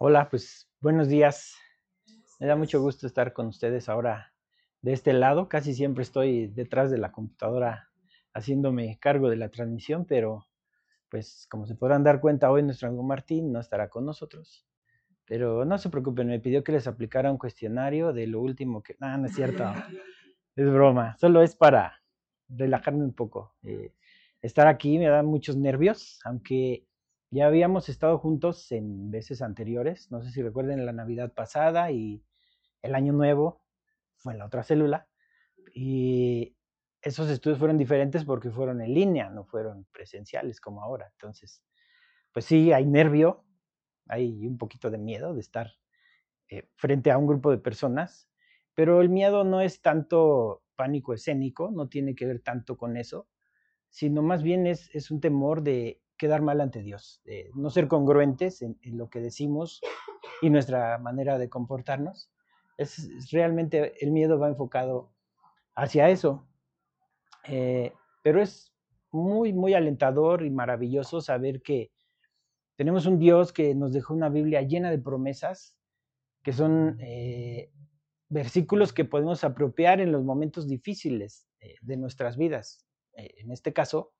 Hola, pues buenos días. Me da mucho gusto estar con ustedes ahora de este lado. Casi siempre estoy detrás de la computadora haciéndome cargo de la transmisión, pero pues como se podrán dar cuenta, hoy nuestro amigo Martín no estará con nosotros. Pero no se preocupen, me pidió que les aplicara un cuestionario de lo último que... No, no es cierto. Es broma. Solo es para relajarme un poco. Eh, estar aquí me da muchos nervios, aunque ya habíamos estado juntos en veces anteriores. No sé si recuerden la Navidad pasada y el Año Nuevo fue en la otra célula. Y esos estudios fueron diferentes porque fueron en línea, no fueron presenciales como ahora. Entonces, pues sí, hay nervio, hay un poquito de miedo de estar eh, frente a un grupo de personas, pero el miedo no es tanto pánico escénico, no tiene que ver tanto con eso, sino más bien es, es un temor de quedar mal ante Dios, no ser congruentes en, lo que decimos y nuestra manera de comportarnos. Es, realmente el miedo va enfocado hacia eso, eh, pero es muy, muy alentador y maravilloso saber que tenemos un Dios que nos dejó una Biblia llena de promesas, que son eh, versículos que podemos apropiar en los momentos difíciles eh, de nuestras vidas. En este caso,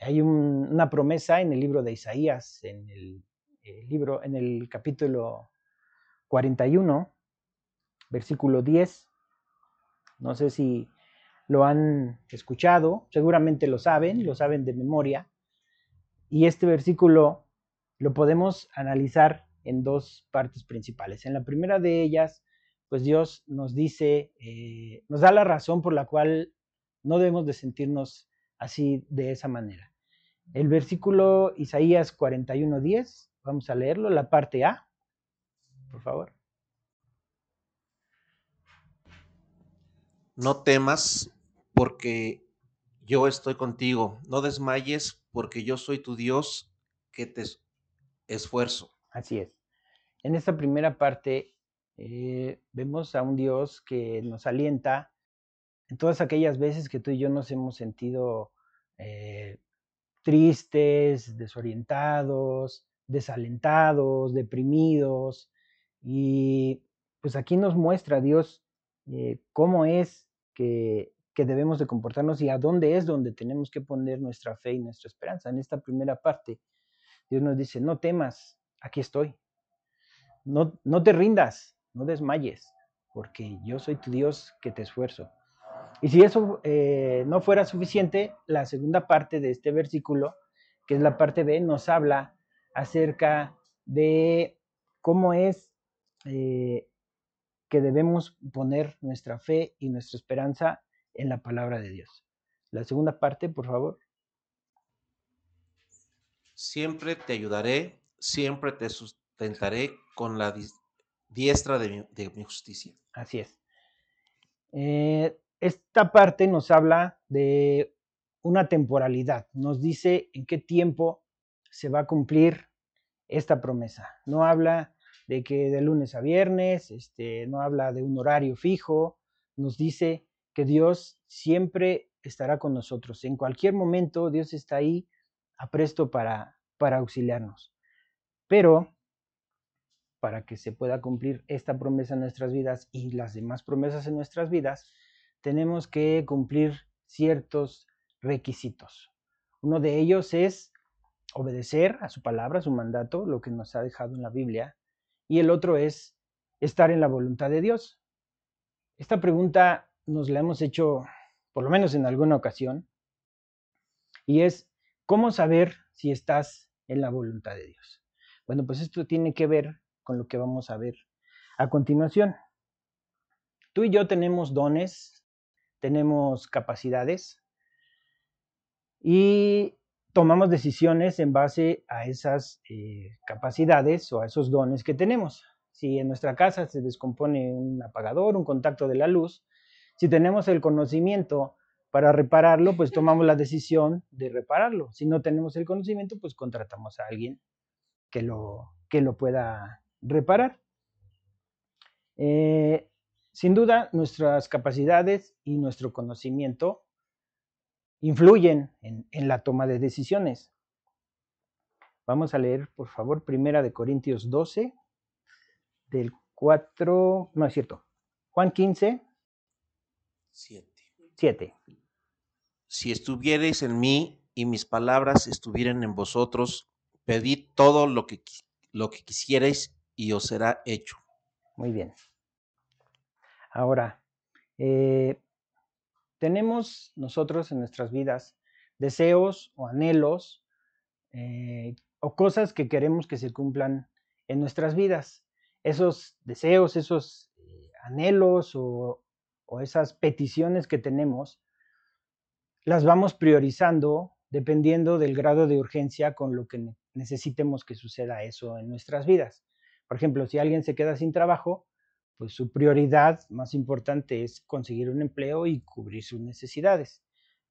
hay un, una promesa en el libro de Isaías, en el, el libro, en el capítulo 41, versículo 10. No sé si lo han escuchado, seguramente lo saben, lo saben de memoria. Y este versículo lo podemos analizar en dos partes principales. En la primera de ellas, pues Dios nos dice, eh, nos da la razón por la cual no debemos de sentirnos así de esa manera. El versículo Isaías 41:10, vamos a leerlo, la parte A, por favor. No temas, porque yo estoy contigo. No desmayes, porque yo soy tu Dios que te esfuerzo. Así es. En esta primera parte eh, vemos a un Dios que nos alienta en todas aquellas veces que tú y yo nos hemos sentido eh, tristes, desorientados, desalentados, deprimidos. Y pues aquí nos muestra Dios eh, cómo es que que debemos de comportarnos y a dónde es donde tenemos que poner nuestra fe y nuestra esperanza. En esta primera parte, Dios nos dice, no temas, aquí estoy. No, no te rindas, no desmayes, porque yo soy tu Dios que te esfuerzo. Y si eso eh, no fuera suficiente, la segunda parte de este versículo, que es la parte B, nos habla acerca de cómo es eh, que debemos poner nuestra fe y nuestra esperanza en la palabra de Dios. La segunda parte, por favor. Siempre te ayudaré, siempre te sustentaré con la diestra de mi, de mi justicia. Así es. Eh, esta parte nos habla de una temporalidad, nos dice en qué tiempo se va a cumplir esta promesa. No habla de que de lunes a viernes, este, no habla de un horario fijo, nos dice que Dios siempre estará con nosotros. En cualquier momento Dios está ahí apresto para, para auxiliarnos. Pero para que se pueda cumplir esta promesa en nuestras vidas y las demás promesas en nuestras vidas, tenemos que cumplir ciertos requisitos. Uno de ellos es obedecer a su palabra, a su mandato, lo que nos ha dejado en la Biblia, y el otro es estar en la voluntad de Dios. Esta pregunta nos la hemos hecho, por lo menos en alguna ocasión, y es, ¿cómo saber si estás en la voluntad de Dios? Bueno, pues esto tiene que ver con lo que vamos a ver a continuación. Tú y yo tenemos dones, tenemos capacidades y tomamos decisiones en base a esas eh, capacidades o a esos dones que tenemos. Si en nuestra casa se descompone un apagador, un contacto de la luz, si tenemos el conocimiento para repararlo, pues tomamos la decisión de repararlo. Si no tenemos el conocimiento, pues contratamos a alguien que lo, que lo pueda reparar. Eh, sin duda, nuestras capacidades y nuestro conocimiento influyen en, en, la toma de decisiones. Vamos a leer, por favor, Primera de Corintios 12, del 4, no es cierto, Juan 15, 7. 7. Si estuvierais en mí y mis palabras estuvieran en vosotros, pedid todo lo que, lo que quisierais y os será hecho. Muy bien. Ahora, eh, tenemos nosotros en nuestras vidas deseos o anhelos eh, o cosas que queremos que se cumplan en nuestras vidas. Esos deseos, esos eh, anhelos o, o esas peticiones que tenemos, las vamos priorizando dependiendo del grado de urgencia con lo que necesitemos que suceda eso en nuestras vidas. Por ejemplo, si alguien se queda sin trabajo, pues su prioridad más importante es conseguir un empleo y cubrir sus necesidades.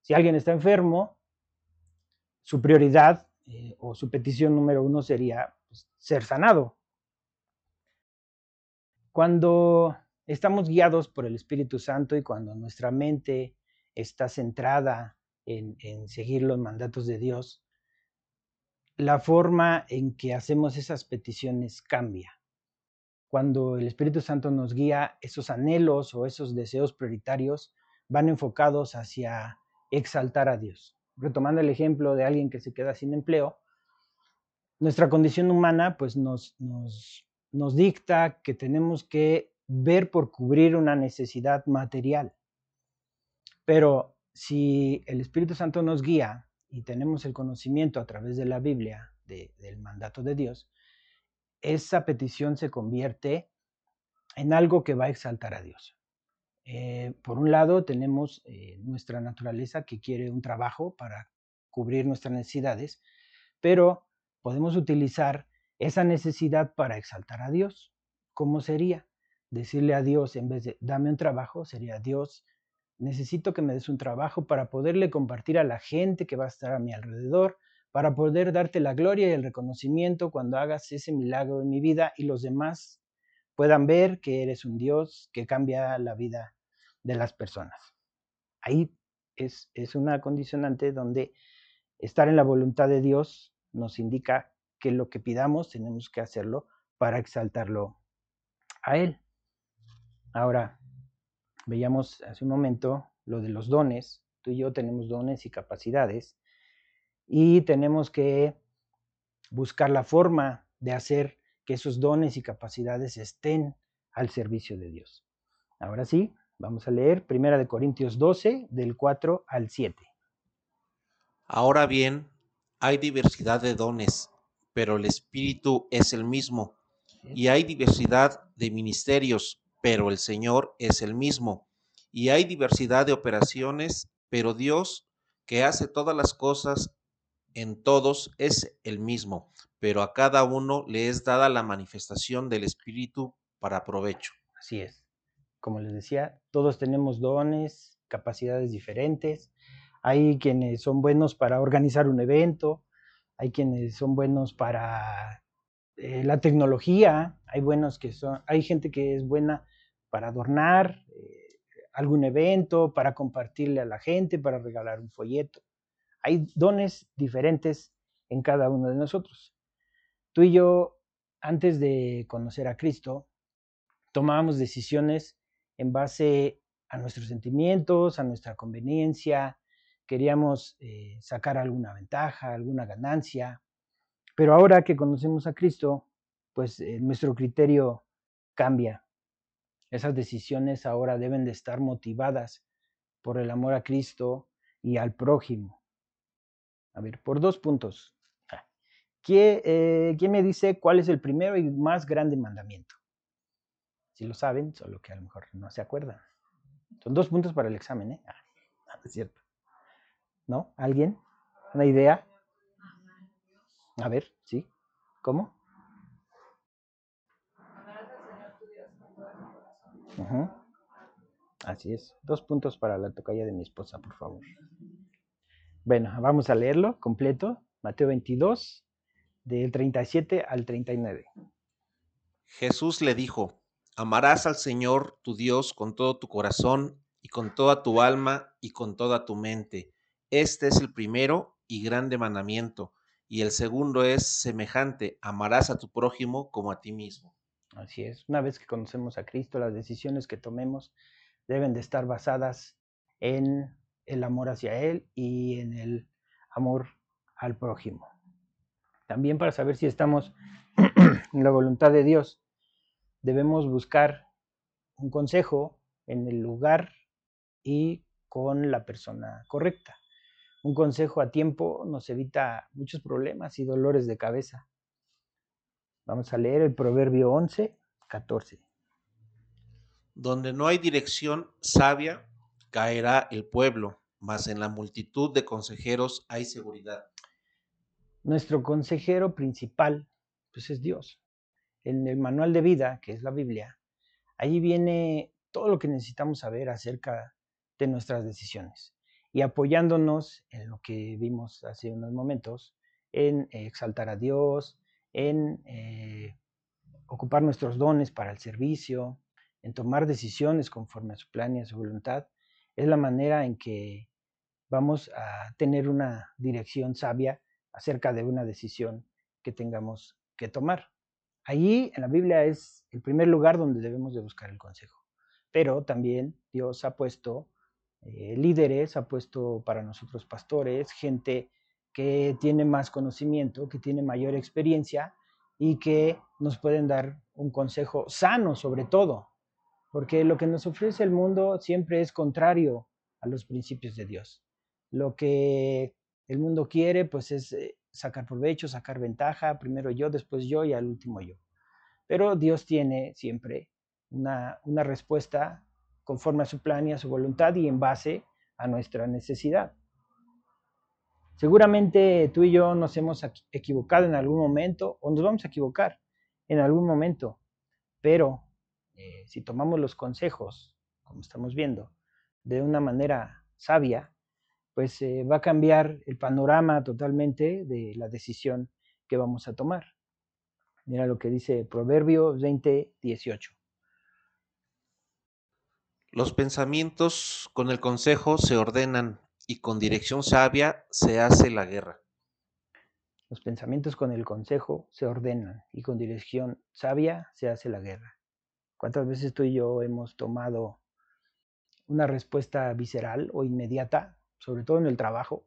Si alguien está enfermo, su prioridad eh, o su petición número uno sería pues, ser sanado. Cuando estamos guiados por el Espíritu Santo y cuando nuestra mente está centrada en, en seguir los mandatos de Dios, la forma en que hacemos esas peticiones cambia. Cuando el Espíritu Santo nos guía, esos anhelos o esos deseos prioritarios van enfocados hacia exaltar a Dios. Retomando el ejemplo de alguien que se queda sin empleo, nuestra condición humana pues nos, nos, nos dicta que tenemos que ver por cubrir una necesidad material. Pero si el Espíritu Santo nos guía y tenemos el conocimiento a través de la Biblia del mandato de Dios, esa petición se convierte en algo que va a exaltar a Dios. Eh, por un lado, tenemos eh, nuestra naturaleza que quiere un trabajo para cubrir nuestras necesidades, pero podemos utilizar esa necesidad para exaltar a Dios. ¿Cómo sería? Decirle a Dios, en vez de dame un trabajo, sería Dios, necesito que me des un trabajo para poderle compartir a la gente que va a estar a mi alrededor, para poder darte la gloria y el reconocimiento cuando hagas ese milagro en mi vida y los demás puedan ver que eres un Dios que cambia la vida de las personas. Ahí es, es una condicionante donde estar en la voluntad de Dios nos indica que lo que pidamos tenemos que hacerlo para exaltarlo a Él. Ahora, veíamos hace un momento lo de los dones. Tú y yo tenemos dones y capacidades y tenemos que buscar la forma de hacer que esos dones y capacidades estén al servicio de Dios. Ahora sí, vamos a leer Primera de Corintios 12 del 4 al 7. Ahora bien, hay diversidad de dones, pero el Espíritu es el mismo. Y hay diversidad de ministerios, pero el Señor es el mismo. Y hay diversidad de operaciones, pero Dios, que hace todas las cosas en todos es el mismo, pero a cada uno le es dada la manifestación del Espíritu para provecho. Así es. Como les decía, todos tenemos dones, capacidades diferentes. Hay quienes son buenos para organizar un evento, hay quienes son buenos para eh, la tecnología, hay buenos que son, hay gente que es buena para adornar eh, algún evento, para compartirle a la gente, para regalar un folleto. Hay dones diferentes en cada uno de nosotros. Tú y yo, antes de conocer a Cristo, tomábamos decisiones en base a nuestros sentimientos, a nuestra conveniencia, queríamos eh, sacar alguna ventaja, alguna ganancia, pero ahora que conocemos a Cristo, pues eh, nuestro criterio cambia. Esas decisiones ahora deben de estar motivadas por el amor a Cristo y al prójimo. A ver, por dos puntos. Ah, eh, ¿Quién me dice cuál es el primero y más grande mandamiento? Si lo saben, solo que a lo mejor no se acuerdan. Son dos puntos para el examen, ¿eh? Ah, es cierto. ¿No? ¿Alguien? ¿Una idea? A ver, ¿sí? ¿Cómo? Así es. Dos puntos para la tocaya de mi esposa, por favor. Bueno, vamos a leerlo completo. Mateo 22, del 37 al 39. Jesús le dijo, amarás al Señor tu Dios con todo tu corazón y con toda tu alma y con toda tu mente. Este es el primero y grande mandamiento. Y el segundo es semejante, amarás a tu prójimo como a ti mismo. Así es, una vez que conocemos a Cristo, las decisiones que tomemos deben de estar basadas en el amor hacia Él y en el amor al prójimo. También para saber si estamos en la voluntad de Dios, debemos buscar un consejo en el lugar y con la persona correcta. Un consejo a tiempo nos evita muchos problemas y dolores de cabeza. Vamos a leer el Proverbio 11, 14. Donde no hay dirección sabia, caerá el pueblo, mas en la multitud de consejeros hay seguridad. Nuestro consejero principal, pues es Dios. En el manual de vida, que es la Biblia, ahí viene todo lo que necesitamos saber acerca de nuestras decisiones. Y apoyándonos en lo que vimos hace unos momentos, en exaltar a Dios, en eh, ocupar nuestros dones para el servicio, en tomar decisiones conforme a su plan y a su voluntad, es la manera en que vamos a tener una dirección sabia acerca de una decisión que tengamos que tomar. Allí en la Biblia es el primer lugar donde debemos de buscar el consejo. Pero también Dios ha puesto eh, líderes, ha puesto para nosotros pastores, gente que tiene más conocimiento, que tiene mayor experiencia y que nos pueden dar un consejo sano sobre todo, porque lo que nos ofrece el mundo siempre es contrario a los principios de Dios. Lo que el mundo quiere pues es eh, sacar provecho, sacar ventaja, primero yo, después yo y al último yo. Pero Dios tiene siempre una, una respuesta conforme a su plan y a su voluntad y en base a nuestra necesidad. Seguramente tú y yo nos hemos equivocado en algún momento o nos vamos a equivocar en algún momento, pero eh, si tomamos los consejos, como estamos viendo, de una manera sabia, pues eh, va a cambiar el panorama totalmente de la decisión que vamos a tomar. Mira lo que dice Proverbio 20, 18. Los pensamientos con el consejo se ordenan y con dirección sabia se hace la guerra. Los pensamientos con el consejo se ordenan y con dirección sabia se hace la guerra. ¿Cuántas veces tú y yo hemos tomado una respuesta visceral o inmediata, sobre todo en el trabajo,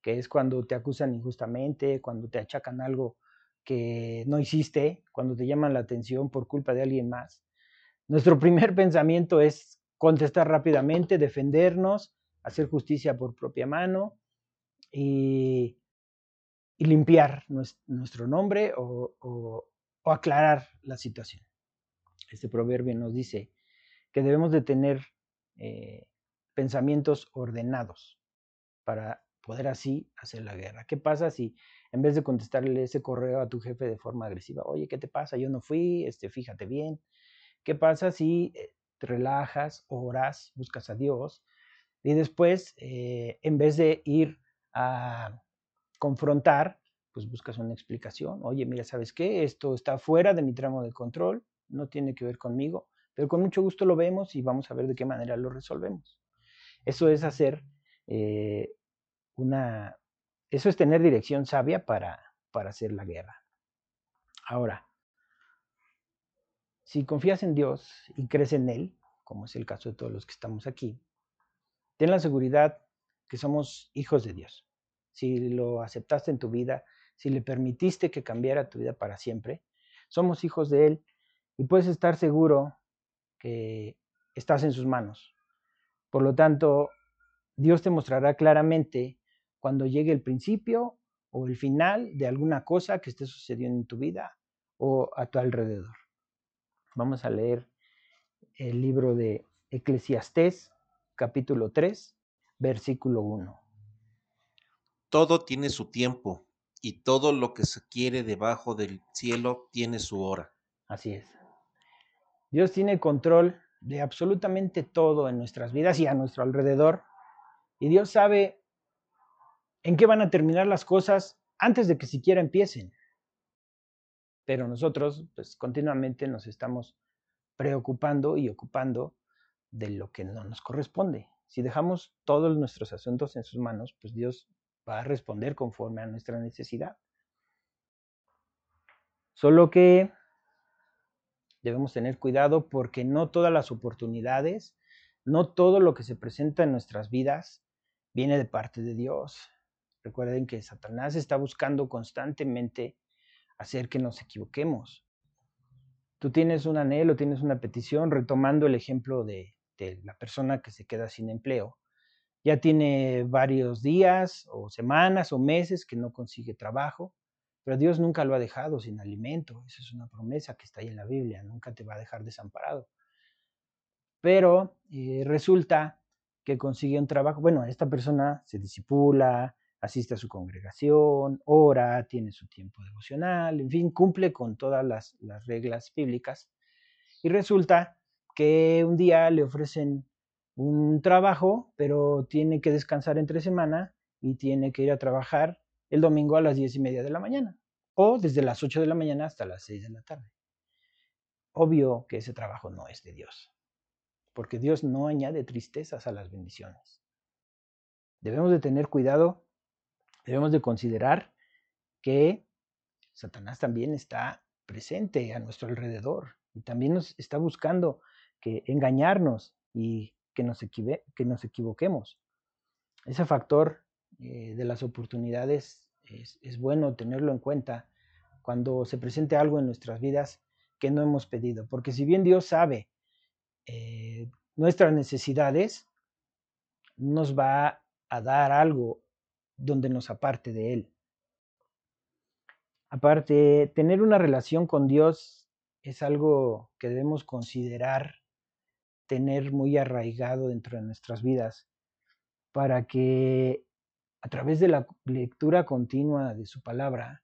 que es cuando te acusan injustamente, cuando te achacan algo que no hiciste, cuando te llaman la atención por culpa de alguien más? Nuestro primer pensamiento es contestar rápidamente, defendernos, hacer justicia por propia mano y, limpiar nuestro nombre o, aclarar la situación. Este proverbio nos dice que debemos de tener eh, pensamientos ordenados para poder así hacer la guerra. ¿Qué pasa si en vez de contestarle ese correo a tu jefe de forma agresiva, oye, ¿qué te pasa? Yo no fui, este, fíjate bien. ¿Qué pasa si eh, te relajas, oras, buscas a Dios y después, eh, en vez de ir a confrontar, pues buscas una explicación. Oye, mira, ¿sabes qué? Esto está fuera de mi tramo de control, no tiene que ver conmigo, pero con mucho gusto lo vemos y vamos a ver de qué manera lo resolvemos. Eso es hacer eh, una... Eso es tener dirección sabia para, para hacer la guerra. Ahora, si confías en Dios y crees en Él, como es el caso de todos los que estamos aquí, ten la seguridad que somos hijos de Dios. Si lo aceptaste en tu vida, si le permitiste que cambiara tu vida para siempre, somos hijos de Él y puedes estar seguro que estás en sus manos. Por lo tanto, Dios te mostrará claramente cuando llegue el principio o el final de alguna cosa que esté sucediendo en tu vida o a tu alrededor. Vamos a leer el libro de Eclesiastés, capítulo 3, versículo 1. Todo tiene su tiempo y todo lo que se quiere debajo del cielo tiene su hora. Así es. Dios tiene control de absolutamente todo en nuestras vidas y a nuestro alrededor. Y Dios sabe en qué van a terminar las cosas antes de que siquiera empiecen. Pero nosotros, pues continuamente nos estamos preocupando y ocupando de lo que no nos corresponde. Si dejamos todos nuestros asuntos en sus manos, pues Dios va a responder conforme a nuestra necesidad. Solo que Debemos tener cuidado porque no todas las oportunidades, no todo lo que se presenta en nuestras vidas viene de parte de Dios. Recuerden que Satanás está buscando constantemente hacer que nos equivoquemos. Tú tienes un anhelo, tienes una petición, retomando el ejemplo de, la persona que se queda sin empleo. Ya tiene varios días o semanas o meses que no consigue trabajo, pero Dios nunca lo ha dejado sin alimento. Esa es una promesa que está ahí en la Biblia, nunca te va a dejar desamparado. Pero eh, resulta que consigue un trabajo, bueno, esta persona se disipula, asiste a su congregación, ora, tiene su tiempo devocional, en fin, cumple con todas las, reglas bíblicas. Y resulta que un día le ofrecen un trabajo, pero tiene que descansar entre semana y tiene que ir a trabajar el domingo a las diez y media de la mañana, o desde las 8 de la mañana hasta las 6 de la tarde. Obvio que ese trabajo no es de Dios, porque Dios no añade tristezas a las bendiciones. Debemos de tener cuidado debemos de considerar que Satanás también está presente a nuestro alrededor y también nos está buscando que engañarnos y que nos, que nos equivoquemos. Ese factor eh, de las oportunidades es, bueno tenerlo en cuenta cuando se presente algo en nuestras vidas que no hemos pedido, porque si bien Dios sabe eh, nuestras necesidades, nos va a dar algo donde nos aparte de Él. Aparte, tener una relación con Dios es algo que debemos considerar tener muy arraigado dentro de nuestras vidas para que a través de la lectura continua de su palabra,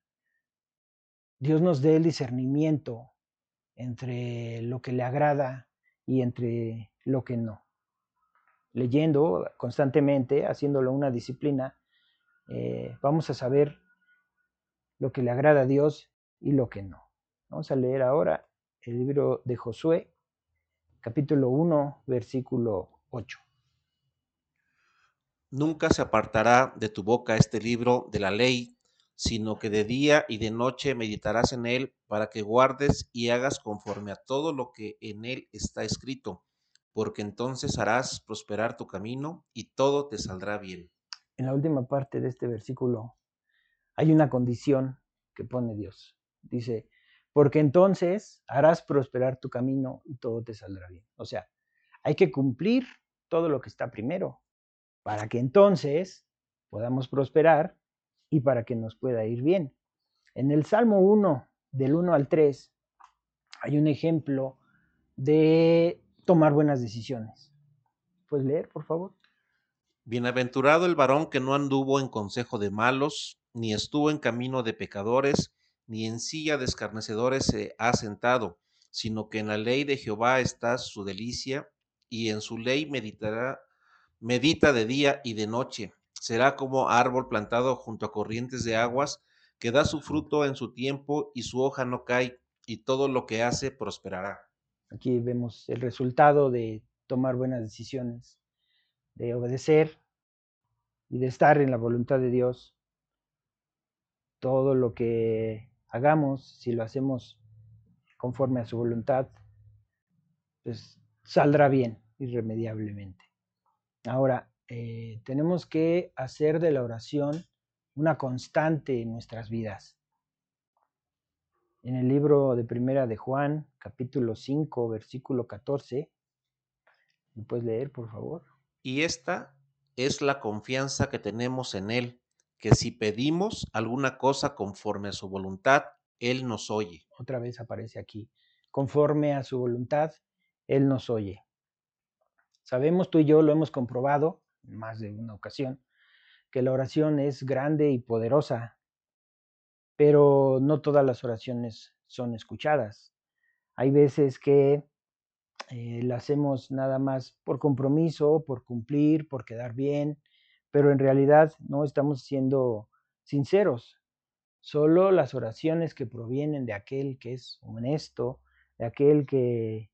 Dios nos dé el discernimiento entre lo que le agrada y entre lo que no. Leyendo constantemente, haciéndolo una disciplina, eh, vamos a saber lo que le agrada a Dios y lo que no. Vamos a leer ahora el libro de Josué, capítulo 1, versículo 8. Nunca se apartará de tu boca este libro de la ley, sino que de día y de noche meditarás en él para que guardes y hagas conforme a todo lo que en él está escrito, porque entonces harás prosperar tu camino y todo te saldrá bien en la última parte de este versículo hay una condición que pone Dios. Dice, porque entonces harás prosperar tu camino y todo te saldrá bien. O sea, hay que cumplir todo lo que está primero para que entonces podamos prosperar y para que nos pueda ir bien. En el Salmo 1, del 1 al 3, hay un ejemplo de tomar buenas decisiones. ¿Puedes leer, por favor? Bienaventurado el varón que no anduvo en consejo de malos, ni estuvo en camino de pecadores, ni en silla de escarnecedores se ha sentado, sino que en la ley de Jehová está su delicia, y en su ley meditará, medita de día y de noche. Será como árbol plantado junto a corrientes de aguas, que da su fruto en su tiempo y su hoja no cae, y todo lo que hace prosperará. Aquí vemos el resultado de tomar buenas decisiones de obedecer y de estar en la voluntad de Dios. Todo lo que hagamos, si lo hacemos conforme a su voluntad, pues saldrá bien irremediablemente. Ahora, eh, tenemos que hacer de la oración una constante en nuestras vidas. En el libro de Primera de Juan, capítulo 5, versículo 14, ¿me puedes leer, por favor? Y esta es la confianza que tenemos en Él, que si pedimos alguna cosa conforme a su voluntad, Él nos oye. Otra vez aparece aquí, conforme a su voluntad, Él nos oye. Sabemos, tú y yo lo hemos comprobado en más de una ocasión, que la oración es grande y poderosa, pero no todas las oraciones son escuchadas. Hay veces que eh, la hacemos nada más por compromiso, por cumplir, por quedar bien, pero en realidad no estamos siendo sinceros. Solo las oraciones que provienen de aquel que es honesto, de aquel que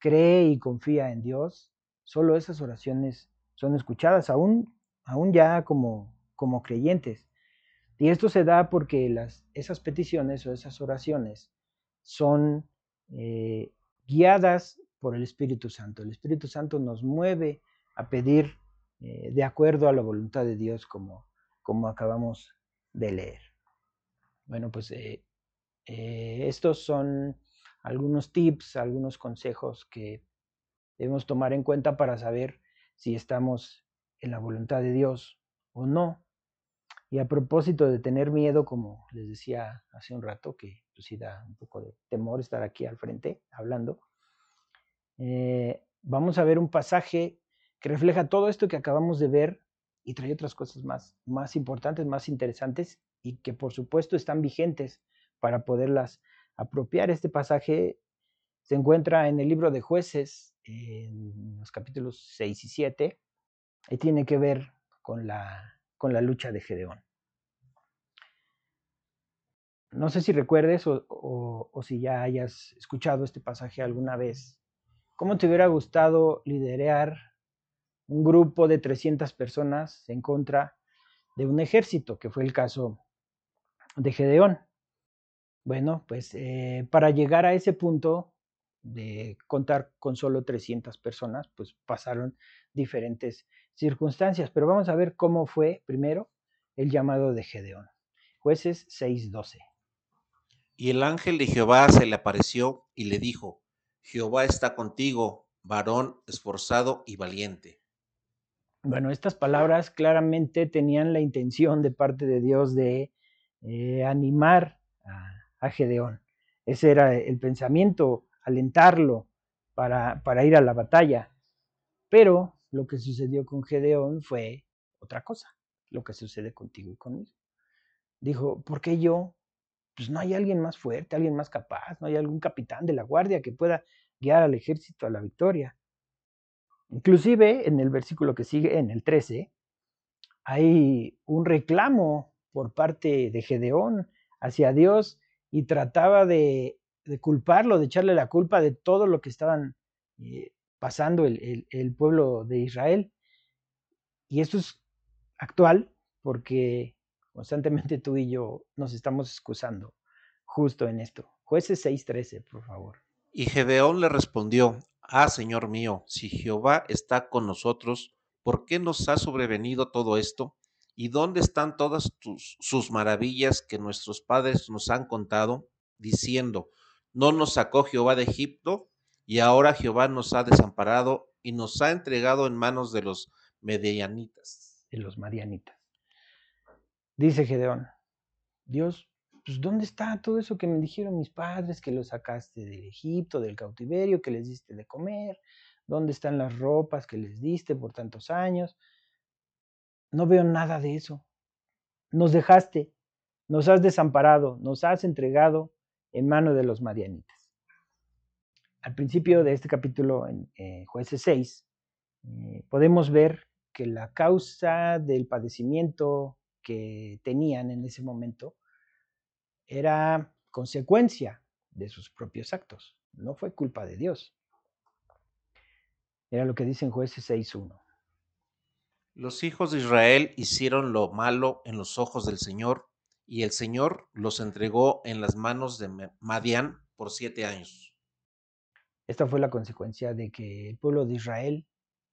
cree y confía en Dios, solo esas oraciones son escuchadas, aún, aún ya como, como creyentes. Y esto se da porque las, esas peticiones o esas oraciones son eh, guiadas por el Espíritu Santo. El Espíritu Santo nos mueve a pedir eh, de acuerdo a la voluntad de Dios como, como acabamos de leer. Bueno, pues eh, estos son algunos tips, algunos consejos que debemos tomar en cuenta para saber si estamos en la voluntad de Dios o no. Y a propósito de tener miedo, como les decía hace un rato, que pues da un poco de temor estar aquí al frente hablando, eh, vamos a ver un pasaje que refleja todo esto que acabamos de ver y trae otras cosas más, más importantes, más interesantes y que por supuesto están vigentes para poderlas apropiar. Este pasaje se encuentra en el libro de jueces, en los capítulos 6 y 7, y tiene que ver con la, con la lucha de Gedeón. No sé si recuerdes o, o, si ya hayas escuchado este pasaje alguna vez. ¿Cómo te hubiera gustado liderar un grupo de 300 personas en contra de un ejército, que fue el caso de Gedeón? Bueno, pues eh, para llegar a ese punto de contar con solo 300 personas, pues pasaron diferentes circunstancias. Pero vamos a ver cómo fue primero el llamado de Gedeón. Jueces 6:12. Y el ángel de Jehová se le apareció y le dijo, Jehová está contigo, varón esforzado y valiente. Bueno, estas palabras claramente tenían la intención de parte de Dios de eh, animar a, Gedeón. Ese era el pensamiento, alentarlo para, para ir a la batalla. Pero lo que sucedió con Gedeón fue otra cosa, lo que sucede contigo y conmigo. Dijo, ¿por qué yo? Pues no hay alguien más fuerte, alguien más capaz, no hay algún capitán de la guardia que pueda guiar al ejército a la victoria. Inclusive en el versículo que sigue, en el 13, hay un reclamo por parte de Gedeón hacia Dios y trataba de, culparlo, de echarle la culpa de todo lo que estaban eh, pasando el, pueblo de Israel. Y esto es actual porque constantemente tú y yo nos estamos excusando justo en esto. Jueces 6:13, por favor. Y Gedeón le respondió, Ah, Señor mío, si Jehová está con nosotros, ¿por qué nos ha sobrevenido todo esto? ¿Y dónde están todas sus maravillas que nuestros padres nos han contado, diciendo, ¿no nos sacó Jehová de Egipto? Y ahora Jehová nos ha desamparado y nos ha entregado en manos de los medianitas. De los madianitas. Dice Gedeón, Dios, pues ¿dónde está todo eso que me dijeron mis padres, que lo sacaste del Egipto, del cautiverio, que les diste de comer? ¿Dónde están las ropas que les diste por tantos años? No veo nada de eso. Nos dejaste, nos has desamparado, nos has entregado en mano de los madianitas. Al principio de este capítulo, en eh, Jueces 6, eh, podemos ver que la causa del padecimiento que tenían en ese momento era consecuencia de sus propios actos, no fue culpa de Dios. Era lo que dicen jueces 6.1. Los hijos de Israel hicieron lo malo en los ojos del Señor, y el Señor los entregó en las manos de Madián por siete años. Esta fue la consecuencia de que el pueblo de Israel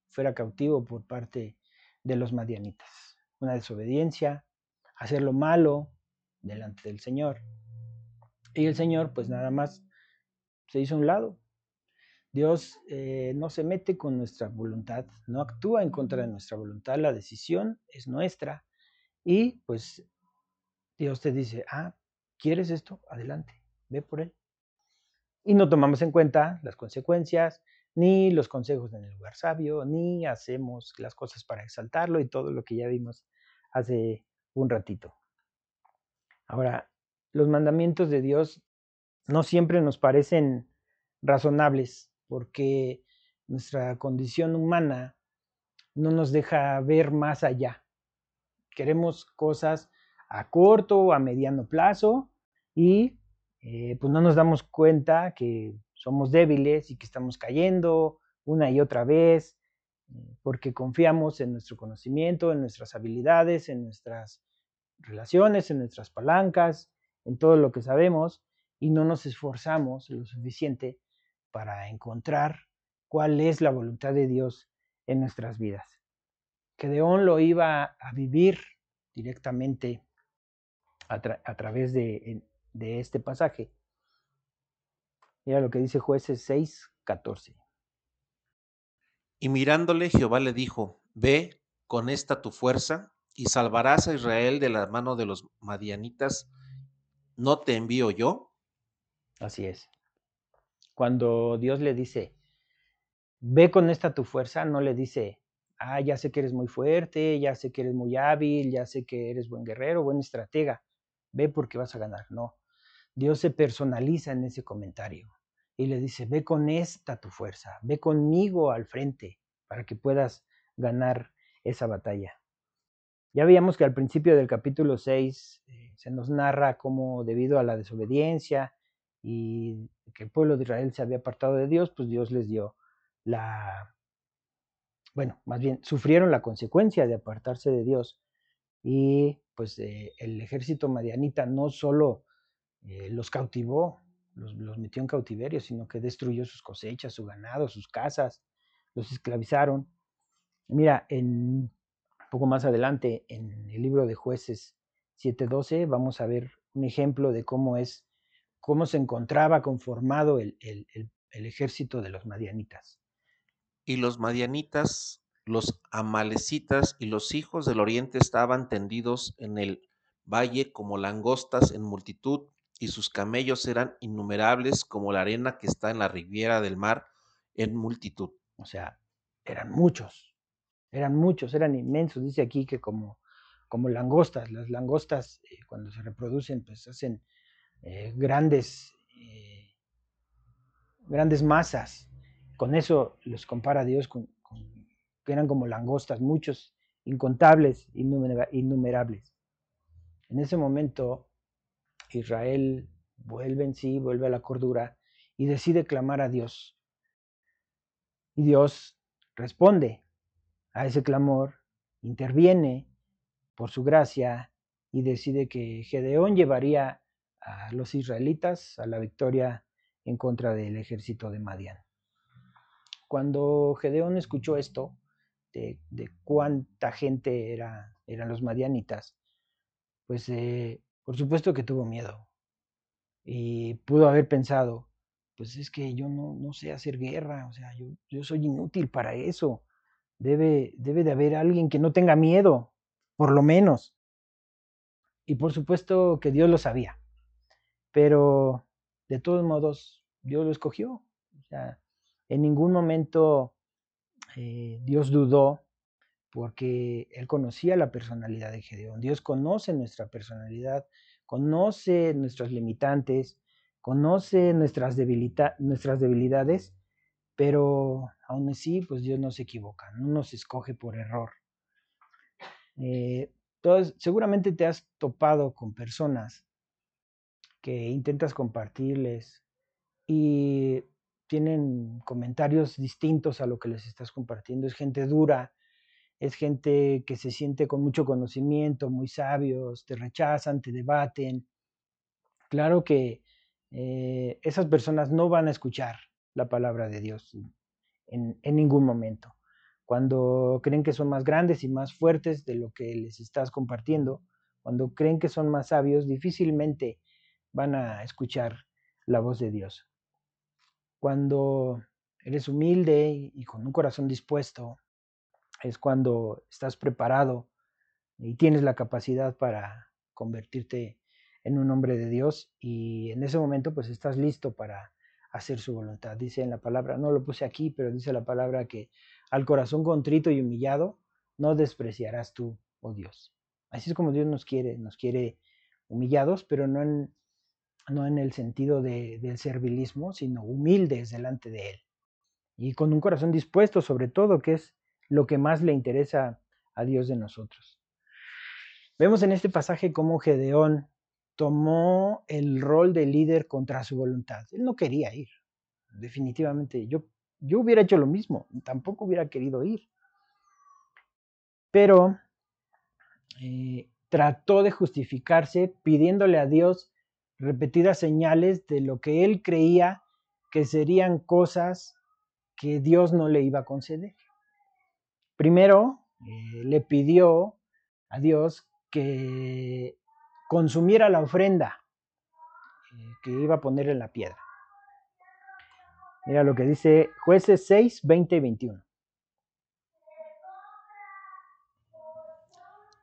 fuera cautivo por parte de los madianitas. Una desobediencia, hacer lo malo, delante del Señor. Y el Señor pues nada más se hizo a un lado. Dios eh, no se mete con nuestra voluntad, no actúa en contra de nuestra voluntad, la decisión es nuestra. Y pues Dios te dice, ah, ¿quieres esto? Adelante, ve por él. Y no tomamos en cuenta las consecuencias, ni los consejos en el lugar sabio, ni hacemos las cosas para exaltarlo y todo lo que ya vimos hace un ratito. Ahora, los mandamientos de Dios no siempre nos parecen razonables porque nuestra condición humana no nos deja ver más allá. Queremos cosas a corto o a mediano plazo y eh, pues no nos damos cuenta que somos débiles y que estamos cayendo una y otra vez eh, porque confiamos en nuestro conocimiento, en nuestras habilidades, en nuestras relaciones, en nuestras palancas, en todo lo que sabemos y no nos esforzamos lo suficiente para encontrar cuál es la voluntad de Dios en nuestras vidas. Gedeón lo iba a vivir directamente a, través de, de, este pasaje. Mira lo que dice jueces 6, 14. Y mirándole Jehová le dijo, ve con esta tu fuerza y salvarás a Israel de la mano de los madianitas. ¿No te envío yo? Así es. Cuando Dios le dice, ve con esta tu fuerza, no le dice, ah, ya sé que eres muy fuerte, ya sé que eres muy hábil, ya sé que eres buen guerrero, buen estratega, ve porque vas a ganar. No, Dios se personaliza en ese comentario y le dice, ve con esta tu fuerza, ve conmigo al frente para que puedas ganar esa batalla. Ya veíamos que al principio del capítulo 6 eh, se nos narra cómo debido a la desobediencia y que el pueblo de Israel se había apartado de Dios, pues Dios les dio la, bueno, más bien sufrieron la consecuencia de apartarse de Dios y pues eh, el ejército madianita no solo eh, los cautivó, los, metió en cautiverio, sino que destruyó sus cosechas, su ganado, sus casas, los esclavizaron. Mira, en un poco más adelante, en el libro de jueces 7.12, vamos a ver un ejemplo de cómo es, cómo se encontraba conformado el, el, el ejército de los madianitas y los madianitas, los amalecitas y los hijos del oriente estaban tendidos en el valle como langostas en multitud, y sus camellos eran innumerables como la arena que está en la riviera del mar en multitud. O sea, eran muchos, eran muchos, eran inmensos. Dice aquí que como, como langostas, las langostas eh, cuando se reproducen pues hacen eh, grandes, eh, grandes masas con eso los compara Dios con, que eran como langostas, muchos, incontables, innumerables. En ese momento, Israel vuelve en sí, vuelve a la cordura y decide clamar a Dios. Y Dios responde a ese clamor, interviene por su gracia y decide que Gedeón llevaría a los israelitas a la victoria en contra del ejército de Madián. Cuando Gedeón escuchó esto, de, cuánta gente era, eran los madianitas, pues eh, por supuesto que tuvo miedo. Y pudo haber pensado, pues es que yo no, no sé hacer guerra, o sea, yo, yo soy inútil para eso. Debe, debe de haber alguien que no tenga miedo, por lo menos. Y por supuesto que Dios lo sabía. Pero de todos modos, Dios lo escogió. O sea, en ningún momento eh, Dios dudó porque Él conocía la personalidad de Gedeón. Dios conoce nuestra personalidad, conoce nuestras limitantes, conoce nuestras, nuestras debilidades, pero aún así, pues Dios no se equivoca, no nos escoge por error. entonces, eh, seguramente te has topado con personas que intentas compartirles y tienen comentarios distintos a lo que les estás compartiendo. Es gente dura, es gente que se siente con mucho conocimiento, muy sabios, te rechazan, te debaten. Claro que eh, esas personas no van a escuchar la palabra de Dios en, en ningún momento. Cuando creen que son más grandes y más fuertes de lo que les estás compartiendo, cuando creen que son más sabios, difícilmente van a escuchar la voz de Dios. Cuando eres humilde y con un corazón dispuesto, es cuando estás preparado y tienes la capacidad para convertirte en un hombre de Dios y en ese momento pues estás listo para hacer su voluntad. Dice en la palabra, no lo puse aquí, pero dice la palabra que al corazón contrito y humillado no despreciarás tú, oh Dios. Así es como Dios nos quiere, nos quiere humillados, pero no en no en el sentido de, del servilismo, sino humildes delante de Él. Y con un corazón dispuesto sobre todo, que es lo que más le interesa a Dios de nosotros. Vemos en este pasaje cómo Gedeón tomó el rol de líder contra su voluntad. Él no quería ir, definitivamente. Yo, yo hubiera hecho lo mismo, tampoco hubiera querido ir. Pero eh, trató de justificarse pidiéndole a Dios repetidas señales de lo que él creía que serían cosas que Dios no le iba a conceder. Primero, eh, le pidió a Dios que consumiera la ofrenda eh, que iba a poner en la piedra. Mira lo que dice jueces 6, 20 y 21.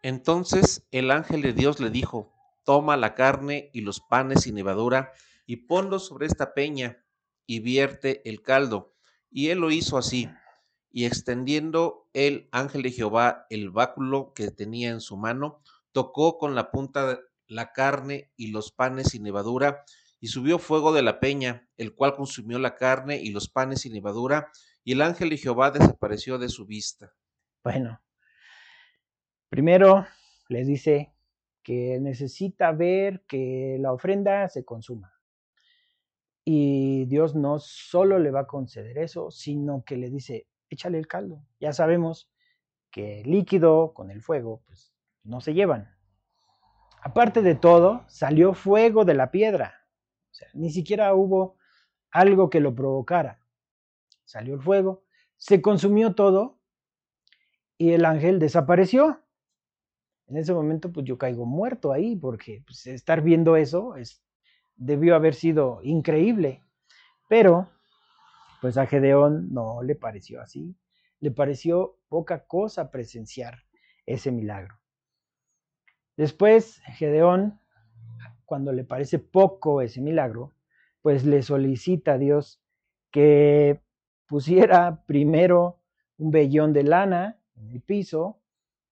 Entonces el ángel de Dios le dijo, toma la carne y los panes sin levadura y ponlos sobre esta peña y vierte el caldo. Y él lo hizo así. Y extendiendo el ángel de Jehová el báculo que tenía en su mano, tocó con la punta la carne y los panes sin levadura, y subió fuego de la peña, el cual consumió la carne y los panes sin levadura, y el ángel de Jehová desapareció de su vista. Bueno, primero le dice que necesita ver que la ofrenda se consuma. Y Dios no solo le va a conceder eso, sino que le dice, échale el caldo. Ya sabemos que el líquido con el fuego, pues no se llevan. Aparte de todo, salió fuego de la piedra. O sea, ni siquiera hubo algo que lo provocara. Salió el fuego, se consumió todo y el ángel desapareció. En ese momento, pues yo caigo muerto ahí, porque pues, estar viendo eso es, debió haber sido increíble. Pero, pues a Gedeón no le pareció así. Le pareció poca cosa presenciar ese milagro. Después, Gedeón, cuando le parece poco ese milagro, pues le solicita a Dios que pusiera primero un vellón de lana en el piso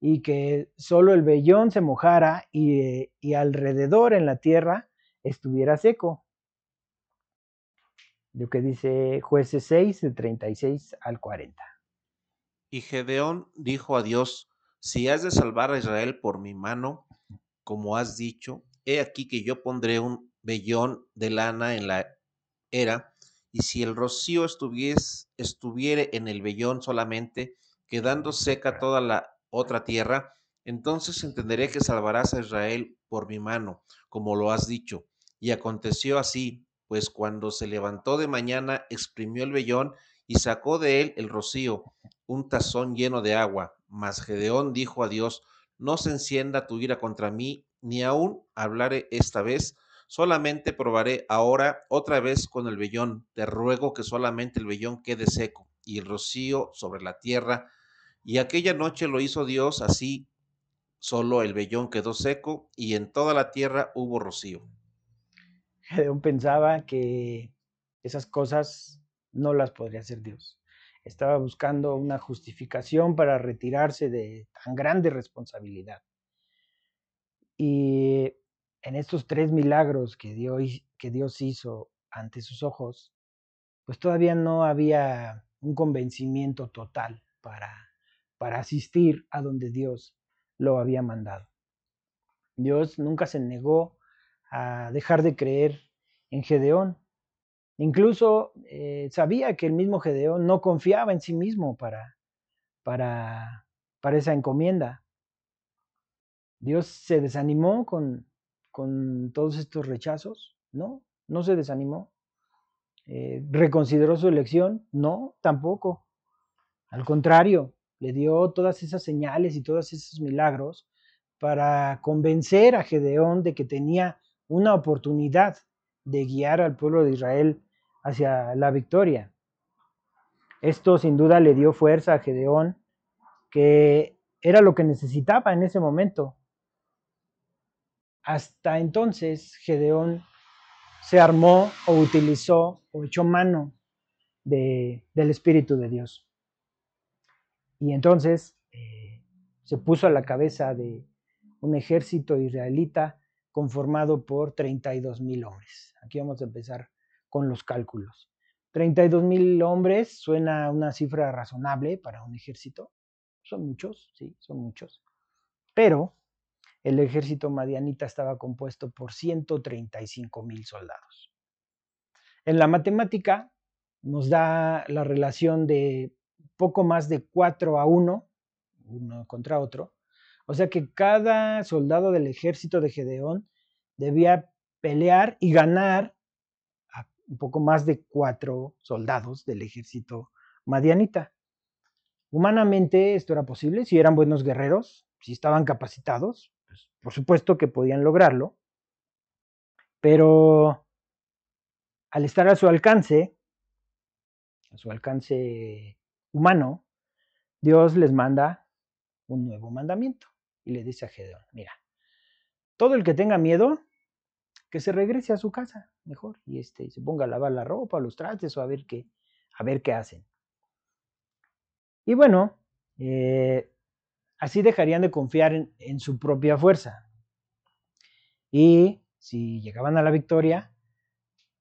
y que solo el vellón se mojara y, y alrededor en la tierra estuviera seco. Lo que dice jueces 6, de 36 al 40. Y Gedeón dijo a Dios, si has de salvar a Israel por mi mano, como has dicho, he aquí que yo pondré un vellón de lana en la era, y si el rocío estuviese, estuviere en el vellón solamente, quedando seca toda la otra tierra, entonces entenderé que salvarás a Israel por mi mano, como lo has dicho. Y aconteció así, pues cuando se levantó de mañana, exprimió el vellón y sacó de él el rocío, un tazón lleno de agua. Mas Gedeón dijo a Dios, no se encienda tu ira contra mí, ni aún hablaré esta vez, solamente probaré ahora otra vez con el vellón. Te ruego que solamente el vellón quede seco y el rocío sobre la tierra. Y aquella noche lo hizo Dios así, solo el vellón quedó seco y en toda la tierra hubo rocío. Gedeón pensaba que esas cosas no las podría hacer Dios. Estaba buscando una justificación para retirarse de tan grande responsabilidad. Y en estos tres milagros que Dios, que Dios hizo ante sus ojos, pues todavía no había un convencimiento total para, para asistir a donde Dios lo había mandado. Dios nunca se negó a dejar de creer en Gedeón. Incluso eh, sabía que el mismo Gedeón no confiaba en sí mismo para, para, para esa encomienda. Dios se desanimó con, con todos estos rechazos, no, no se desanimó. Eh, ¿Reconsideró su elección? No, tampoco. Al contrario, le dio todas esas señales y todos esos milagros para convencer a Gedeón de que tenía una oportunidad de guiar al pueblo de Israel hacia la victoria. Esto sin duda le dio fuerza a Gedeón, que era lo que necesitaba en ese momento. Hasta entonces Gedeón se armó o utilizó o echó mano de, del Espíritu de Dios. Y entonces eh, se puso a la cabeza de un ejército israelita conformado por 32 mil hombres. Aquí vamos a empezar con los cálculos. 32 mil hombres suena una cifra razonable para un ejército. Son muchos, sí, son muchos. Pero el ejército madianita estaba compuesto por 135 mil soldados. En la matemática nos da la relación de poco más de 4 a 1, uno contra otro. O sea que cada soldado del ejército de Gedeón debía pelear y ganar un poco más de cuatro soldados del ejército madianita. Humanamente esto era posible, si eran buenos guerreros, si estaban capacitados, pues, por supuesto que podían lograrlo, pero al estar a su alcance, a su alcance humano, Dios les manda un nuevo mandamiento y le dice a Gedeón, mira, todo el que tenga miedo, que se regrese a su casa mejor y este, se ponga a lavar la ropa, los trastes o a ver qué, a ver qué hacen. Y bueno, eh, así dejarían de confiar en, su propia fuerza. Y si llegaban a la victoria,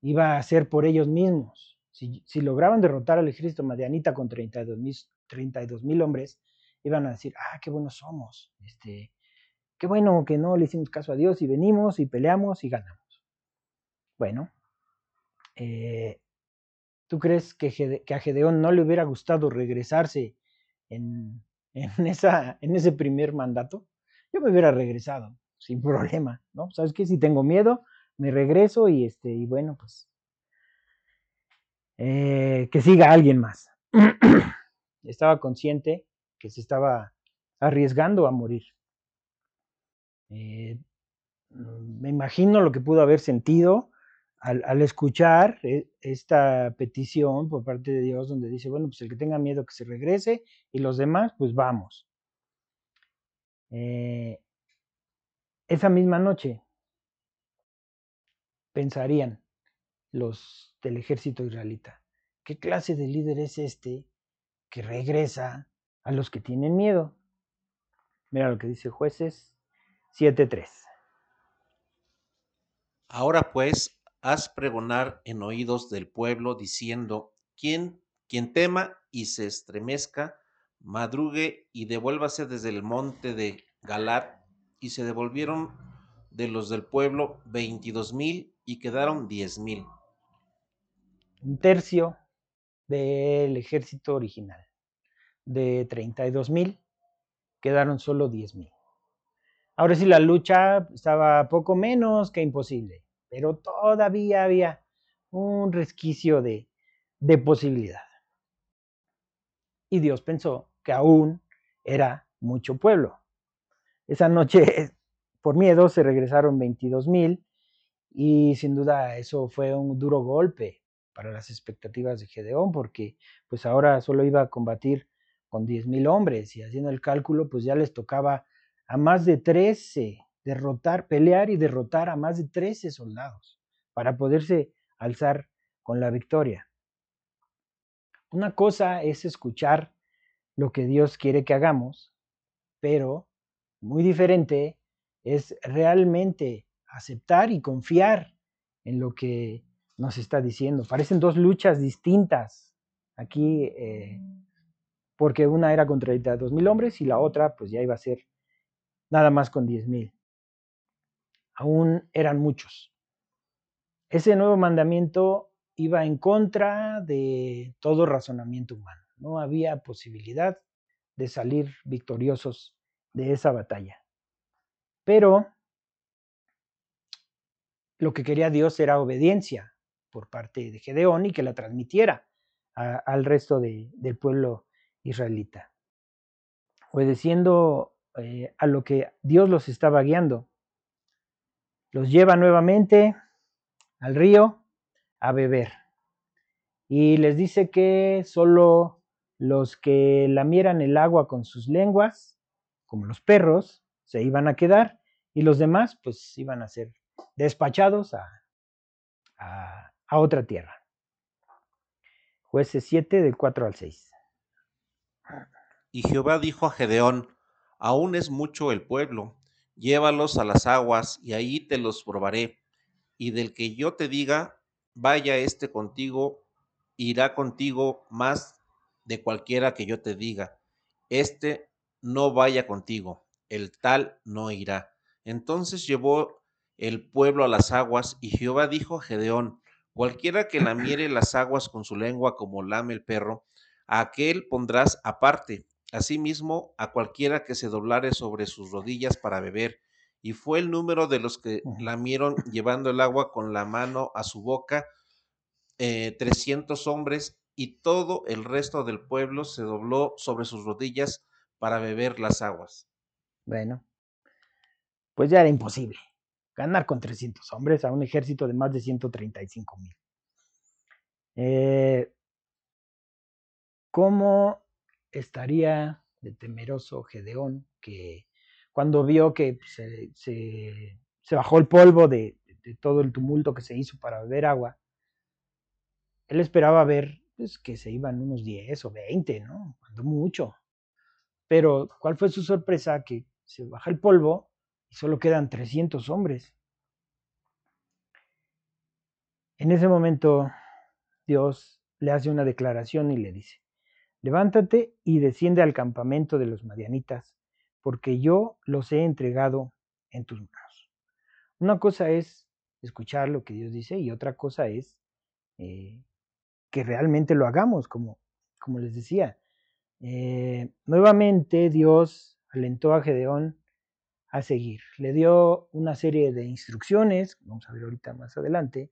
iba a ser por ellos mismos. Si, lograban derrotar al ejército madianita con 32 mil hombres, iban a decir, ah, qué buenos somos, este, qué bueno que no le hicimos caso a Dios y venimos y peleamos y ganamos. Bueno, eh, ¿Tú crees que, a Gedeón no le hubiera gustado regresarse en, esa, en ese primer mandato? Yo me hubiera regresado sin problema, ¿no? ¿Sabes qué? Si tengo miedo, me regreso y, este, y bueno, pues eh, que siga alguien más. estaba consciente que se estaba arriesgando a morir. Eh, me imagino lo que pudo haber sentido al, escuchar eh, esta petición por parte de Dios, donde dice, bueno, pues el que tenga miedo que se regrese y los demás, pues vamos. Esa misma noche pensarían los del ejército israelita, ¿qué clase de líder es este que regresa a los que tienen miedo? Mira lo que dice jueces 7.3. Ahora pues, haz pregonar en oídos del pueblo, diciendo, quien, quien tema y se estremezca, madrugue y devuélvase desde el monte de Galat, y se devolvieron de los del pueblo veintidós mil y quedaron diez mil. Un tercio del ejército original. De treinta y dos mil, quedaron solo diez mil. Ahora sí, la lucha estaba poco menos que imposible pero todavía había un resquicio de, posibilidad. Y Dios pensó que aún era mucho pueblo. Esa noche, por miedo, se regresaron 22 mil y sin duda eso fue un duro golpe para las expectativas de Gedeón, porque pues ahora solo iba a combatir con 10 mil hombres y haciendo el cálculo, pues ya les tocaba a más de 13 derrotar, pelear y derrotar a más de 13 soldados para poderse alzar con la victoria. Una cosa es escuchar lo que Dios quiere que hagamos, pero muy diferente es realmente aceptar y confiar en lo que nos está diciendo. Parecen dos luchas distintas aquí, eh, porque una era contra dos mil hombres y la otra pues ya iba a ser nada más con diez mil aún eran muchos. Ese nuevo mandamiento iba en contra de todo razonamiento humano. No había posibilidad de salir victoriosos de esa batalla. Pero lo que quería Dios era obediencia por parte de Gedeón y que la transmitiera al resto del pueblo israelita. Obedeciendo eh, a lo que Dios los estaba guiando los lleva nuevamente al río a beber. Y les dice que solo los que lamieran el agua con sus lenguas, como los perros, se iban a quedar y los demás pues iban a ser despachados a, a, otra tierra. Jueces 7 del 4 al 6. Y Jehová dijo a Gedeón, aún es mucho el pueblo, llévalos a las aguas y ahí te los probaré. Y del que yo te diga, vaya este contigo, irá contigo más de cualquiera que yo te diga. Este no vaya contigo, el tal no irá. Entonces llevó el pueblo a las aguas y Jehová dijo a Gedeón, cualquiera que lamiere las aguas con su lengua como lame el perro, a aquel pondrás aparte asimismo a cualquiera que se doblare sobre sus rodillas para beber, y fue el número de los que lamieron llevando el agua con la mano a su boca, 300 hombres y todo el resto del pueblo se dobló sobre sus rodillas para beber las aguas. Bueno, pues ya era imposible ganar con 300 hombres a un ejército de más de 135 mil. Eh, ¿Cómo estaría de temeroso Gedeón que cuando vio que se, se, bajó el polvo de, de, todo el tumulto que se hizo para beber agua, él esperaba ver pues, que se iban unos 10 o 20, ¿no? Cuando mucho. Pero, ¿cuál fue su sorpresa? Que se baja el polvo y solo quedan 300 hombres. En ese momento, Dios le hace una declaración y le dice, levántate y desciende al campamento de los madianitas, porque yo los he entregado en tus manos. Una cosa es escuchar lo que Dios dice y otra cosa es eh, que realmente lo hagamos, como, como les decía. Eh, nuevamente Dios alentó a Gedeón a seguir. Le dio una serie de instrucciones, vamos a ver ahorita más adelante.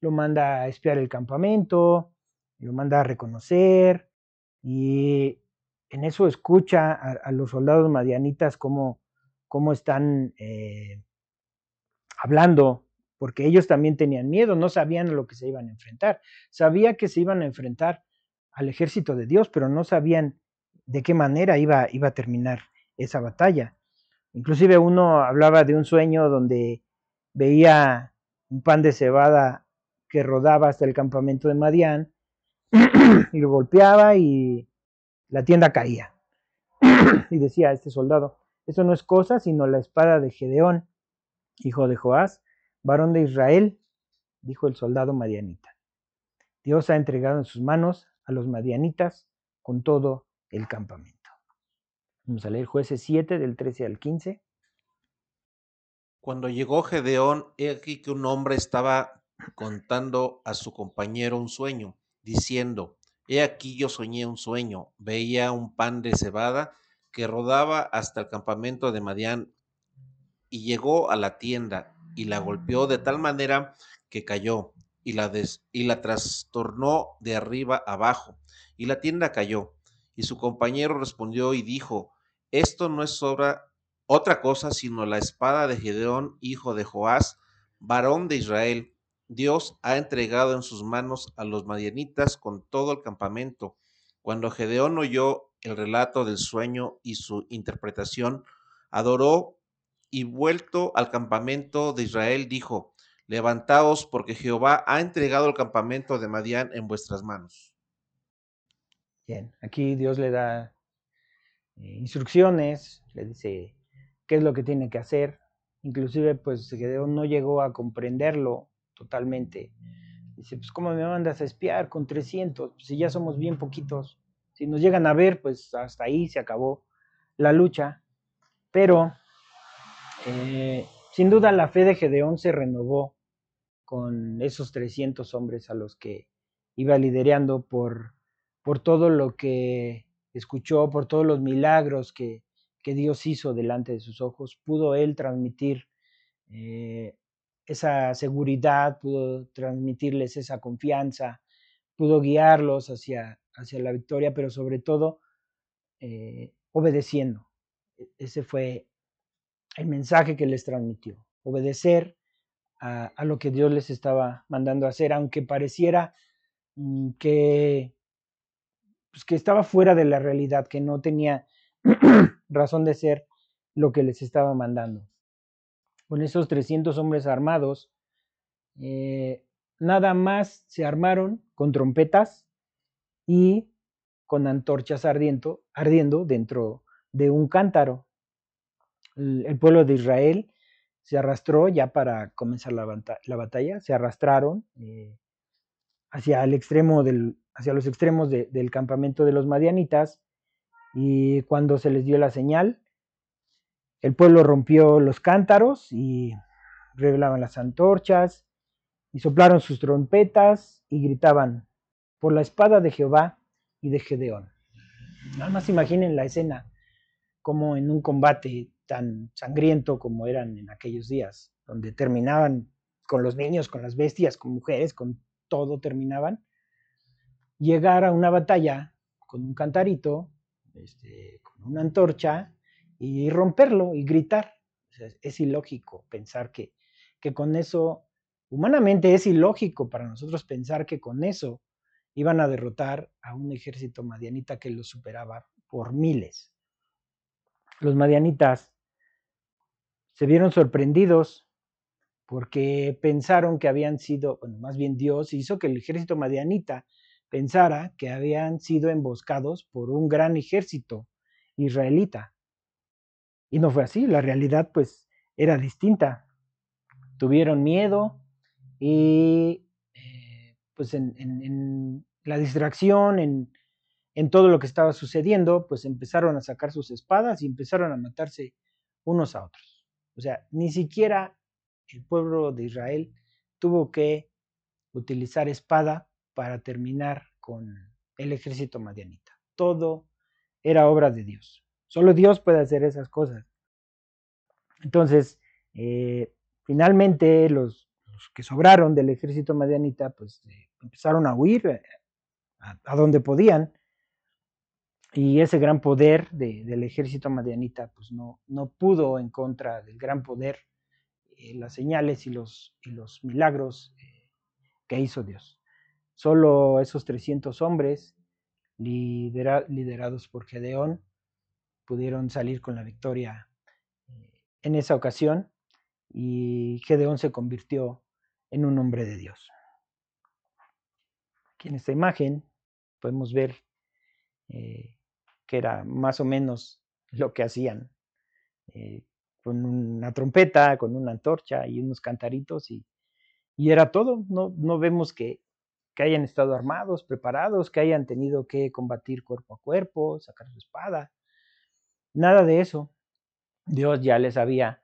Lo manda a espiar el campamento, lo manda a reconocer y en eso escucha a, los soldados madianitas cómo, cómo están eh, hablando porque ellos también tenían miedo, no sabían a lo que se iban a enfrentar. Sabía que se iban a enfrentar al ejército de Dios, pero no sabían de qué manera iba, iba a terminar esa batalla. Inclusive uno hablaba de un sueño donde veía un pan de cebada que rodaba hasta el campamento de Madián y lo golpeaba y la tienda caía. y decía este soldado, eso no es cosa sino la espada de Gedeón, hijo de Joás, varón de Israel, dijo el soldado madianita. Dios ha entregado en sus manos a los madianitas con todo el campamento. Vamos a leer jueces 7 del 13 al 15. Cuando llegó Gedeón, he aquí que un hombre estaba contando a su compañero un sueño, diciendo, He aquí yo soñé un sueño, veía un pan de cebada que rodaba hasta el campamento de Madián y llegó a la tienda y la golpeó de tal manera que cayó y la, y la trastornó de arriba abajo y la tienda cayó. Y su compañero respondió y dijo, esto no es otra cosa sino la espada de Gedeón, hijo de Joás, varón de Israel. Dios ha entregado en sus manos a los madianitas con todo el campamento. Cuando Gedeón oyó el relato del sueño y su interpretación, adoró y vuelto al campamento de Israel, dijo, Levantaos, porque Jehová ha entregado el campamento de Madián en vuestras manos. Bien, aquí Dios le da eh, instrucciones, le dice qué es lo que tiene que hacer. Inclusive, pues Gedeón no llegó a comprenderlo totalmente. Dice, pues ¿cómo me mandas a espiar con 300? Pues, si ya somos bien poquitos. Si nos llegan a ver, pues hasta ahí se acabó la lucha. Pero eh, sin duda la fe de Gedeón se renovó con esos 300 hombres a los que iba liderando por, por todo lo que escuchó, por todos los milagros que, Dios hizo delante de sus ojos, pudo él transmitir eh, esa seguridad, pudo transmitirles esa confianza, pudo guiarlos hacia, hacia la victoria, pero sobre todo eh, obedeciendo. E-, ese fue el mensaje que les transmitió, obedecer a, lo que Dios les estaba mandando a hacer, aunque pareciera mm, que, pues, que estaba fuera de la realidad, que no tenía razón de ser lo que les estaba mandando. Con esos 300 hombres armados, eh, nada más se armaron con trompetas y con antorchas ardiendo, ardiendo dentro de un cántaro el, pueblo de Israel se arrastró ya para comenzar la, batalla, se arrastraron eh, hacia el extremo del, hacia los extremos del campamento de los madianitas y cuando se les dio la señal, el pueblo rompió los cántaros y revelaban las antorchas y soplaron sus trompetas y gritaban por la espada de Jehová y de Gedeón. Nada más imaginen la escena, como en un combate tan sangriento como eran en aquellos días, donde terminaban con los niños, con las bestias, con mujeres, con todo terminaban, llegar a una batalla con un cantarito, este, con una antorcha y romperlo y gritar. es ilógico pensar que, que con eso, humanamente es ilógico para nosotros pensar que con eso iban a derrotar a un ejército madianita que los superaba por miles. Los madianitas se vieron sorprendidos porque pensaron que habían sido, bueno, más bien Dios hizo que el ejército madianita pensara que habían sido emboscados por un gran ejército israelita. Y no fue así, la realidad pues era distinta. Tuvieron miedo y eh, pues en, la distracción, en, en todo lo que estaba sucediendo, pues empezaron a sacar sus espadas y empezaron a matarse unos a otros. O sea, ni siquiera el pueblo de Israel tuvo que utilizar espada para terminar con el ejército madianita. Todo era obra de Dios. Solo Dios puede hacer esas cosas. Entonces, eh, finalmente los, que sobraron del ejército madianita, pues eh, empezaron a huir eh, a, donde podían. Y ese gran poder del ejército madianita, pues no, no pudo en contra del gran poder, las señales y los, y los milagros que hizo Dios. Solo esos 300 hombres, liderados por Gedeón, pudieron salir con la victoria eh, en esa ocasión y Gedeón se convirtió en un hombre de Dios. Aquí en esta imagen podemos ver eh, que era más o menos lo que hacían, eh, con una trompeta, con una antorcha y unos cantaritos y, y era todo. No, no vemos que que hayan estado armados, preparados, que hayan tenido que combatir cuerpo a cuerpo, sacar su espada. Nada de eso. Dios ya les había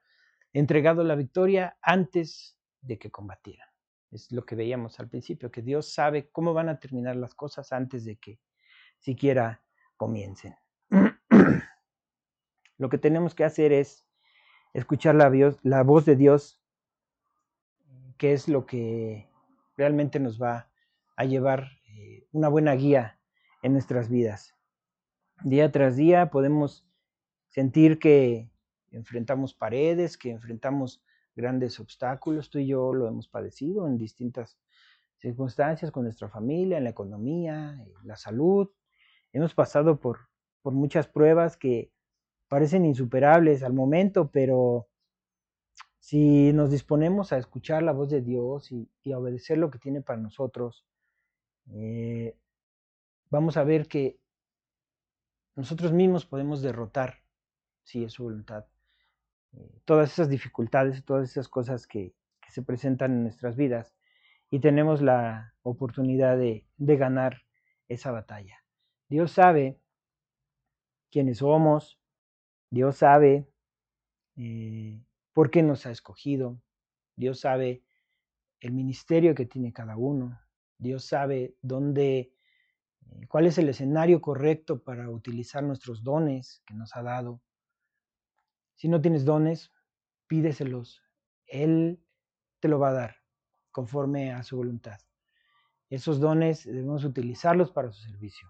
entregado la victoria antes de que combatieran. Es lo que veíamos al principio, que Dios sabe cómo van a terminar las cosas antes de que siquiera comiencen. lo que tenemos que hacer es escuchar la, voz de Dios, que es lo que realmente nos va a llevar eh, una buena guía en nuestras vidas. Día tras día podemos sentir que enfrentamos paredes, que enfrentamos grandes obstáculos. Tú y yo lo hemos padecido en distintas circunstancias con nuestra familia, en la economía, en la salud. Hemos pasado por, por muchas pruebas que parecen insuperables al momento, pero si nos disponemos a escuchar la voz de Dios y, y a obedecer lo que tiene para nosotros, eh, vamos a ver que nosotros mismos podemos derrotar, si es su voluntad, eh, todas esas dificultades, todas esas cosas que, se presentan en nuestras vidas y tenemos la oportunidad de, ganar esa batalla. Dios sabe quiénes somos, Dios sabe eh, por qué nos ha escogido, Dios sabe el ministerio que tiene cada uno, Dios sabe dónde, eh, cuál es el escenario correcto para utilizar nuestros dones que nos ha dado. Si no tienes dones, pídeselos. Él te lo va a dar conforme a su voluntad. Esos dones debemos utilizarlos para su servicio.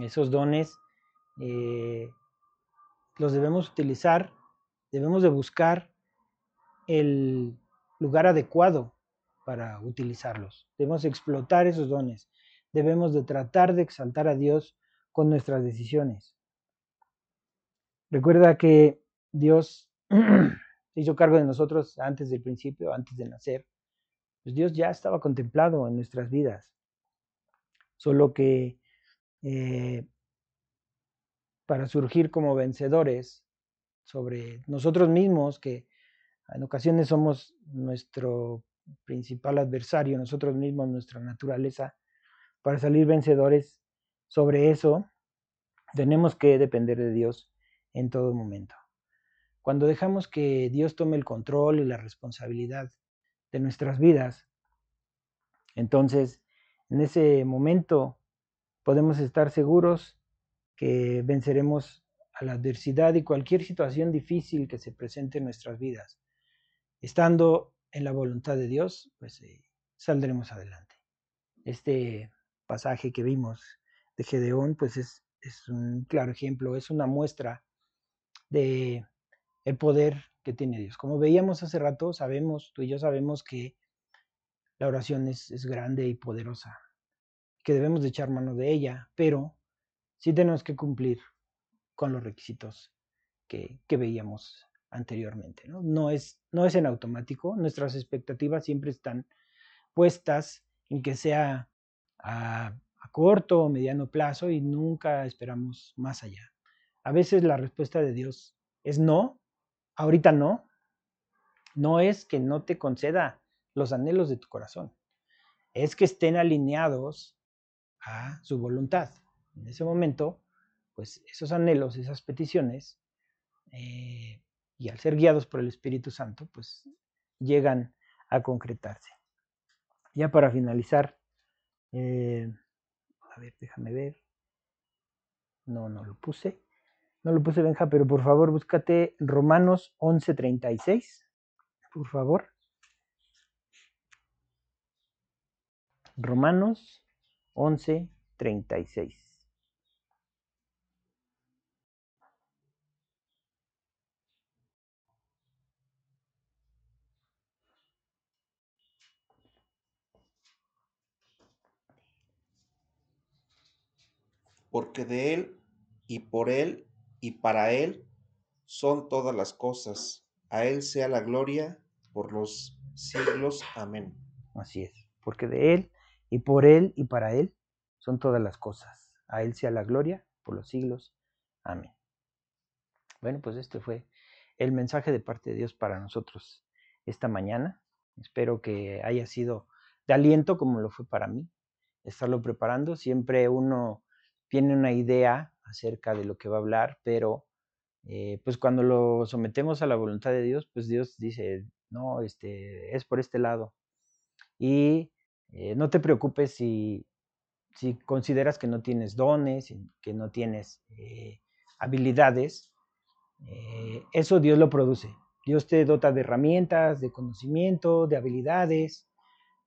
Esos dones eh, los debemos utilizar, debemos de buscar el lugar adecuado para utilizarlos. Debemos explotar esos dones. Debemos de tratar de exaltar a Dios con nuestras decisiones. Recuerda que Dios se hizo cargo de nosotros antes del principio, antes de nacer. Pues Dios ya estaba contemplado en nuestras vidas. Solo que eh, para surgir como vencedores sobre nosotros mismos, que en ocasiones somos nuestro principal adversario, nosotros mismos, nuestra naturaleza, para salir vencedores sobre eso, tenemos que depender de Dios en todo momento. Cuando dejamos que Dios tome el control y la responsabilidad de nuestras vidas, entonces en ese momento podemos estar seguros que venceremos a la adversidad y cualquier situación difícil que se presente en nuestras vidas, estando en la voluntad de Dios, pues eh, saldremos adelante. este pasaje que vimos de Gedeón, pues es, es un claro ejemplo, es una muestra de el poder que tiene Dios. Como veíamos hace rato, sabemos, tú y yo sabemos que la oración es, es grande y poderosa, que debemos de echar mano de ella, pero sí tenemos que cumplir con los requisitos que, que veíamos anteriormente. ¿no? Es, no es en automático, nuestras expectativas siempre están puestas en que sea a, a corto o mediano plazo y nunca esperamos más allá. A veces la respuesta de Dios es no, ahorita no. No es que no te conceda los anhelos de tu corazón, es que estén alineados a su voluntad. En ese momento, pues esos anhelos, esas peticiones, eh, y al ser guiados por el Espíritu Santo, pues llegan a concretarse. Ya para finalizar, eh, a ver, déjame ver. No, no lo puse. No lo puse, Benja, pero por favor búscate Romanos 11:36. Por favor. Romanos 11:36. Porque de Él y por Él y para Él son todas las cosas. A Él sea la gloria por los siglos. Amén. Así es, porque de Él y por Él y para Él son todas las cosas. A Él sea la gloria por los siglos. Amén. Bueno, pues este fue el mensaje de parte de Dios para nosotros esta mañana. Espero que haya sido de aliento como lo fue para mí, estarlo preparando. Siempre uno tiene una idea acerca de lo que va a hablar, pero eh, pues cuando lo sometemos a la voluntad de Dios, pues Dios dice, no, este, es por este lado. Y eh, no te preocupes si, si, consideras que no tienes dones, que no tienes eh, habilidades, eso Dios lo produce. Dios te dota de herramientas, de conocimiento, de habilidades.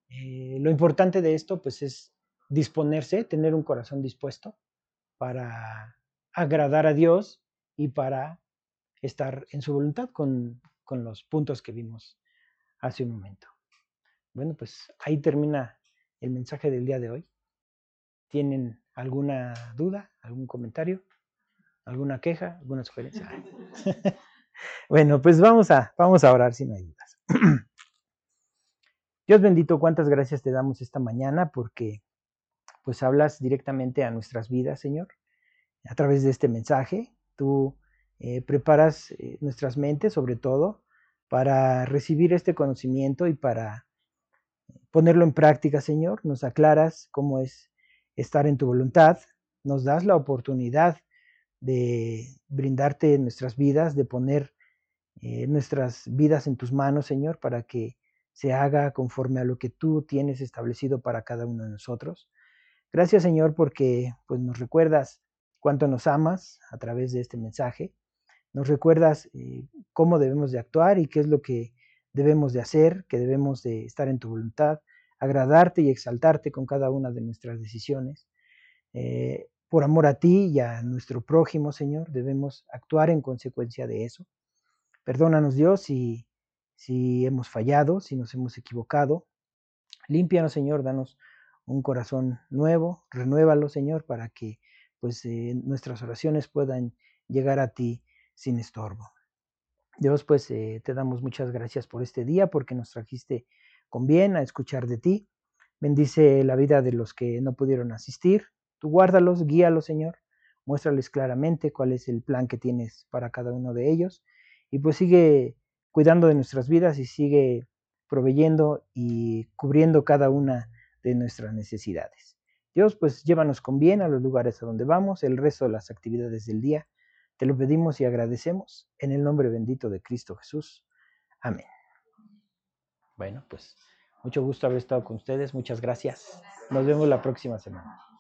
lo importante de esto, pues, es disponerse, tener un corazón dispuesto para agradar a Dios y para estar en su voluntad con, los puntos que vimos hace un momento. Bueno, pues ahí termina el mensaje del día de hoy. ¿Tienen alguna duda, algún comentario, alguna queja, alguna sugerencia? bueno, pues vamos a, vamos a orar si no hay dudas. Dios bendito, cuántas gracias te damos esta mañana porque pues hablas directamente a nuestras vidas, Señor. A través de este mensaje, tú eh, preparas eh, nuestras mentes, sobre todo, para recibir este conocimiento y para ponerlo en práctica, Señor. Nos aclaras cómo es estar en tu voluntad, nos das la oportunidad de brindarte nuestras vidas, de poner eh, nuestras vidas en tus manos, Señor, para que se haga conforme a lo que tú tienes establecido para cada uno de nosotros. Gracias Señor porque pues, nos recuerdas cuánto nos amas a través de este mensaje, nos recuerdas eh, cómo debemos de actuar y qué es lo que debemos de hacer, que debemos de estar en tu voluntad, agradarte y exaltarte con cada una de nuestras decisiones. Eh, por amor a ti y a nuestro prójimo, Señor, debemos actuar en consecuencia de eso. Perdónanos, Dios, si, si hemos fallado, si nos hemos equivocado. Límpianos, Señor, danos un corazón nuevo, renuévalo, Señor, para que pues eh, nuestras oraciones puedan llegar a ti sin estorbo. Dios, pues eh, te damos muchas gracias por este día, porque nos trajiste con bien a escuchar de ti. Bendice la vida de los que no pudieron asistir. Tú guárdalos, guíalos, Señor. Muéstrales claramente cuál es el plan que tienes para cada uno de ellos. Y pues sigue cuidando de nuestras vidas y sigue proveyendo y cubriendo cada una de nuestras necesidades. Dios, pues llévanos con bien a los lugares a donde vamos, el resto de las actividades del día. Te lo pedimos y agradecemos en el nombre bendito de Cristo Jesús. Amén. Bueno, pues mucho gusto haber estado con ustedes. Muchas gracias. Nos vemos la próxima semana.